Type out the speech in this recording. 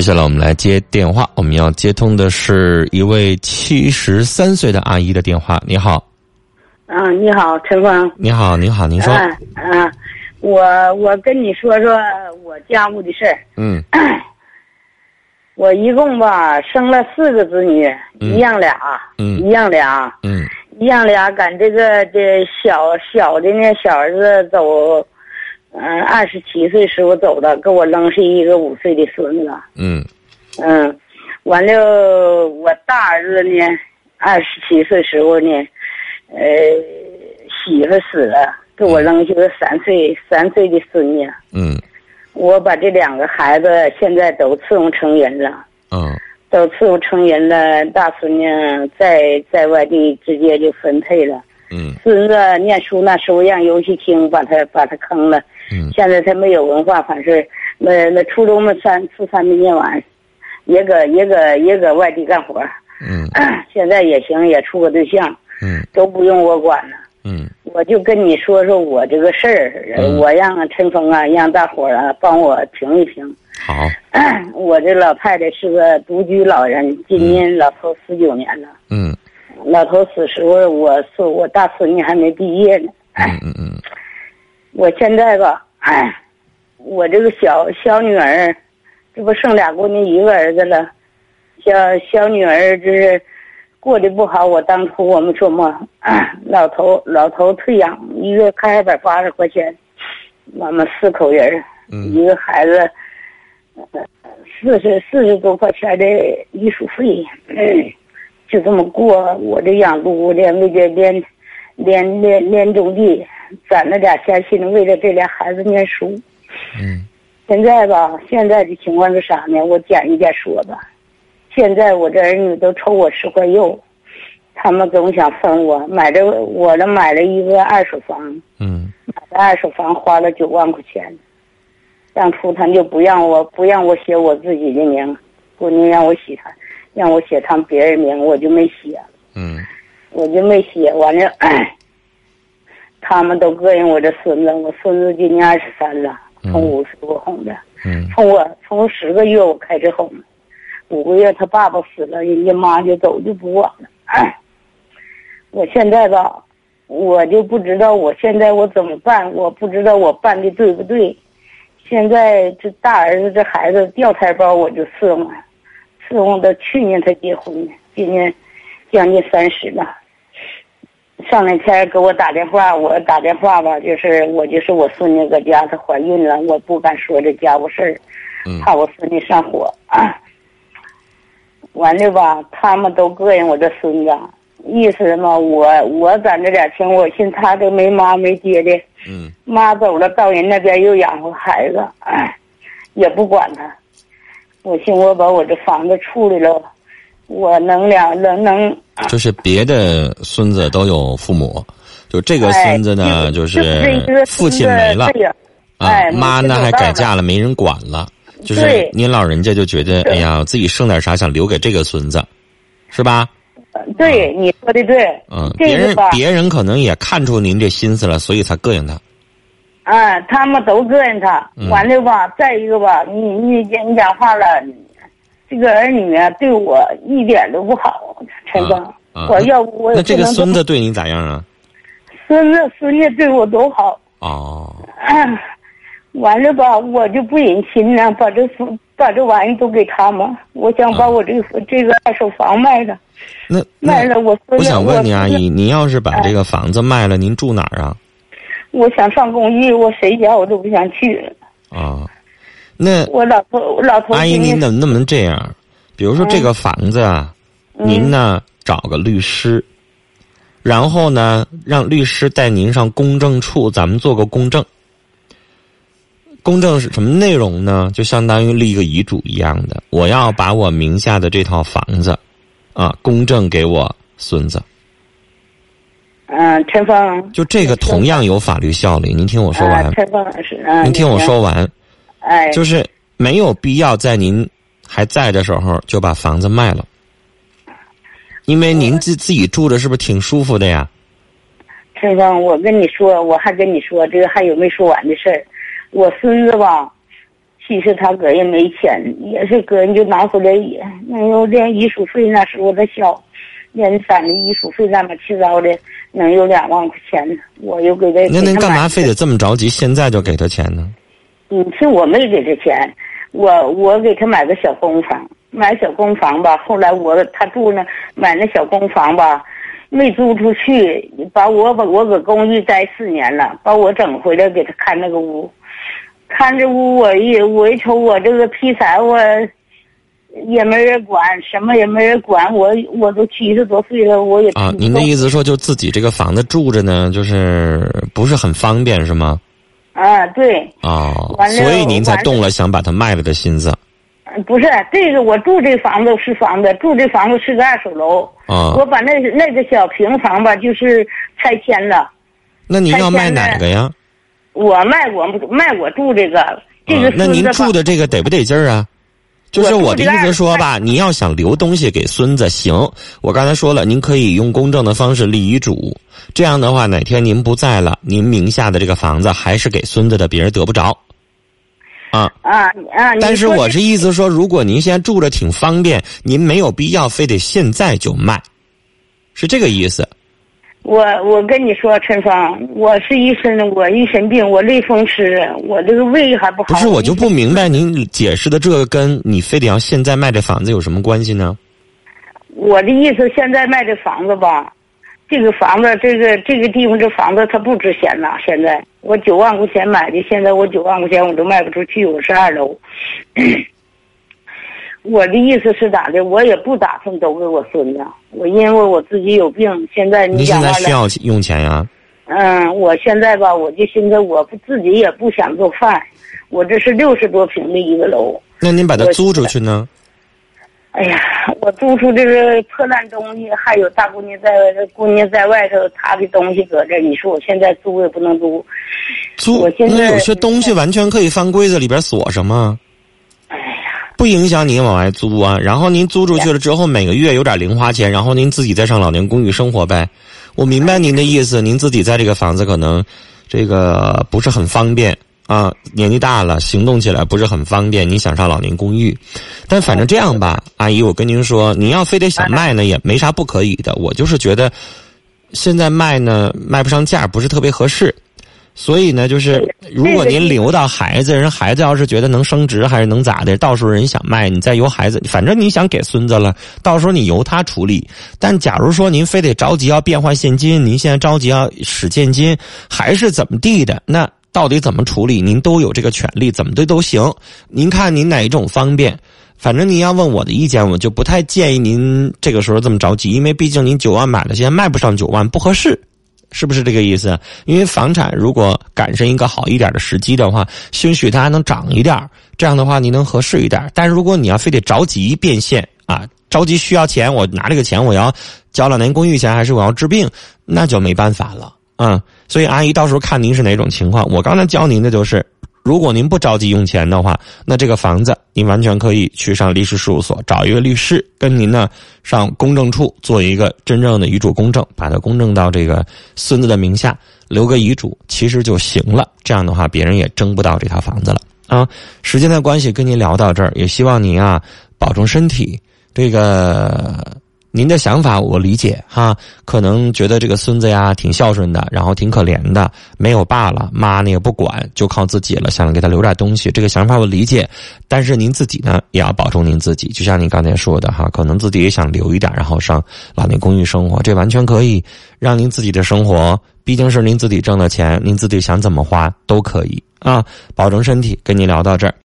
接下来我们来接电话，我们要接通的是一位七十三岁的阿姨的电话。你好，嗯，你好，陈峰。你好，你好，您说。嗯嗯，我我跟你说说我家务的事儿。嗯我一共吧生了四个子女，嗯一样俩，嗯一样俩，嗯一样俩。赶这个这小小的呢，小儿子走，嗯、二十七岁时候走的，给我扔是一个五岁的孙子。嗯嗯，完了，我大儿子呢，二十七岁时候呢，呃，媳妇死了，给我扔下个三岁三岁的孙女。嗯我把这两个孩子现在都伺候成人了，嗯都伺候成人了。大孙女在在外地直接就分配了，嗯。孙子念书那时候让游戏厅把他把他坑了，嗯。现在他没有文化，反正那那初中嘛三初三没念完，也搁也搁也搁外地干活。嗯。现在也行，也处个对象，嗯。都不用我管了。嗯。我就跟你说说我这个事儿，嗯。我让陈峰啊，让大伙儿啊帮我评一评。好，我这老太太是个独居老人，今年老头十九年了。嗯老头死时候，我是我大孙女还没毕业呢。嗯嗯嗯我现在吧，哎，我这个小小女儿，这不剩俩姑娘一个儿子了，小小女儿就是过得不好。我当初我们说嘛，老头老头退养，一个月开二百八十块钱，我们四口人，嗯一个孩子，呃四十四十多块钱的医术费，嗯，就这么过。我这养猪的，为这连连连连种地，攒了点钱心，为了这俩孩子念书。嗯现在吧，现在的情况是啥呢？我简一点说吧。现在我这儿女都抽我十块肉，他们总想分我。买的我这买了一个二手房，嗯买的二手房花了九万块钱。当初他就不让我不让我写我自己的名，姑娘让我写他，让我写他们别人名，我就没写。嗯我就没写完了，他们都膈应我这孙子，我孙子今年二十三了，从五十多哄的，嗯从我从十个月我开始哄，五个月他爸爸死了，人家妈就走就不管了。我现在吧，我就不知道我现在我怎么办，我不知道我办的对不对。现在这大儿子这孩子掉胎包我就伺候，伺候到去年才结婚的，今年将近三十了。上两天给我打电话，我打电话吧，就是我就是我孙女搁家，她怀孕了，我不敢说这家务事怕我孙女上火。完了吧，他们都膈应我这孙子，意思嘛，我我攒着点钱，我寻他都没妈没爹的，嗯妈走了，到人那边又养活孩子，也不管他。我寻我把我这房子处理了，我能两能能就是别的孙子都有父母，就这个孙子呢，哎就就是父亲没了哎，妈呢还改嫁了，没人管了。就是您老人家就觉得，哎呀，自己剩点啥，想留给这个孙子，是吧？对，你说的对。嗯，别人别人可能也看出您这心思了，所以才膈应他。啊，他们都膈应他。嗯完了吧，再一个吧，你你讲你讲话了，这个儿女啊，对我一点都不好，陈哥。啊我要不我那这个孙子对你咋样啊？孙子孙女对我都好。哦，完了吧，我就不忍心呢，把这把这玩意都给他们。我想把我这个、这个二手房卖了，那那卖了我孙我。想问你阿姨，您要是把这个房子卖了，您住哪儿啊？我想上公寓，我谁家我都不想去。啊，那我老婆，我老头阿姨，您怎么那么这样？比如说这个房子啊，嗯您呢找个律师，然后呢让律师带您上公证处，咱们做个公证。公证是什么内容呢？就相当于立一个遗嘱一样的，我要把我名下的这套房子，啊，公证给我孙子。嗯，陈峰。就这个同样有法律效力。您听我说完啊，陈峰是。嗯，您听我说完，哎，就是没有必要在您还在的时候就把房子卖了，因为您自自己住着是不是挺舒服的呀？陈峰，我跟你说，我还跟你说，这个还有没说完的事儿。我孙子吧，其实他个人没钱，也是个人就拿回来也能有连医术费，那时候他小，连三的医术费乱八七八糟的，能有两万块钱。我又给他。那您干嘛非得这么着急？现在就给他钱呢？嗯，是我没给他钱，我我给他买个小公房，买小公房吧。后来我他住那买那小公房吧，没租出去，把我把我搁公寓待四年了，把我整回来给他看那个屋，看这屋我一我一瞅我这个劈柴我也没人管，什么也没人管，我我都七十多岁了，我也啊，您的意思说就自己这个房子住着呢，就是不是很方便是吗？啊，对。哦，所以您才动了想把它卖了的心思。不是这个，我住这房子是房子，住这房子是个二手楼。啊。我把那那个小平房吧，就是拆迁了。那您要卖哪个呀？我卖我卖我住这个这个。那您住的这个得不得劲儿啊？就是我的意思说吧，你要想留东西给孙子，行。我刚才说了，您可以用公证的方式立遗嘱，这样的话，哪天您不在了，您名下的这个房子还是给孙子的，别人得不着。啊啊啊！但是我是意思说，如果您现在住着挺方便，您没有必要非得现在就卖，是这个意思。我我跟你说，陈芳，我是一身我一身病，我类风湿，我这个胃还不好。不是，我就不明白您解释的这个跟你非得要现在卖这房子有什么关系呢？我的意思，现在卖这房子吧，这个房子，这个这个地方这房子它不值钱呐。现在我九万块钱买的，现在我九万块钱我都卖不出去，我是二楼。我的意思是咋的？我也不打算都给我孙子，我因为我自己有病，现在你现在需要用钱呀？嗯，我现在吧，我就寻思，我不自己也不想做饭，我这是六十多平的一个楼。那您把它租出去呢？哎呀，我租出这个破烂东西，还有大姑娘在姑娘在外头，她的东西搁这，你说我现在租也不能租。租？那有些东西完全可以放柜子里边锁上吗？不影响您往外租啊，然后您租出去了之后，每个月有点零花钱，然后您自己再上老年公寓生活呗。我明白您的意思，您自己在这个房子可能这个不是很方便啊，年纪大了，行动起来不是很方便。你想上老年公寓，但反正这样吧，阿姨，我跟您说，您要非得想卖呢，也没啥不可以的。我就是觉得现在卖呢，卖不上价，不是特别合适。所以呢，就是如果您留到孩子，人孩子要是觉得能升值，还是能咋的，到时候人想卖，你再由孩子，反正你想给孙子了，到时候你由他处理。但假如说您非得着急要变换现金，您现在着急要使现金，还是怎么地的，那到底怎么处理，您都有这个权利，怎么的都行。您看您哪一种方便？反正您要问我的意见，我就不太建议您这个时候这么着急，因为毕竟您九万买了，现在卖不上九万，不合适。是不是这个意思？因为房产如果赶上一个好一点的时机的话，兴许它还能涨一点这样的话你能合适一点。但是如果你要非得着急变现啊，着急需要钱，我拿这个钱我要交老年公寓钱，还是我要治病，那就没办法了嗯。所以阿姨到时候看您是哪种情况。我刚才教您的就是。如果您不着急用钱的话，那这个房子您完全可以去上律师事务所找一个律师，跟您呢上公证处做一个真正的遗嘱公证，把它公证到这个孙子的名下，留个遗嘱，其实就行了。这样的话，别人也争不到这套房子了啊。时间的关系，跟您聊到这儿，也希望您啊保重身体。这个。您的想法我理解哈，可能觉得这个孙子呀挺孝顺的，然后挺可怜的，没有爸了，妈呢也不管，就靠自己了，想给他留点东西。这个想法我理解，但是您自己呢也要保重您自己。就像您刚才说的哈，可能自己也想留一点，然后上老年公寓生活，这完全可以让您自己的生活，毕竟是您自己挣的钱，您自己想怎么花都可以啊。保重身体，跟您聊到这儿。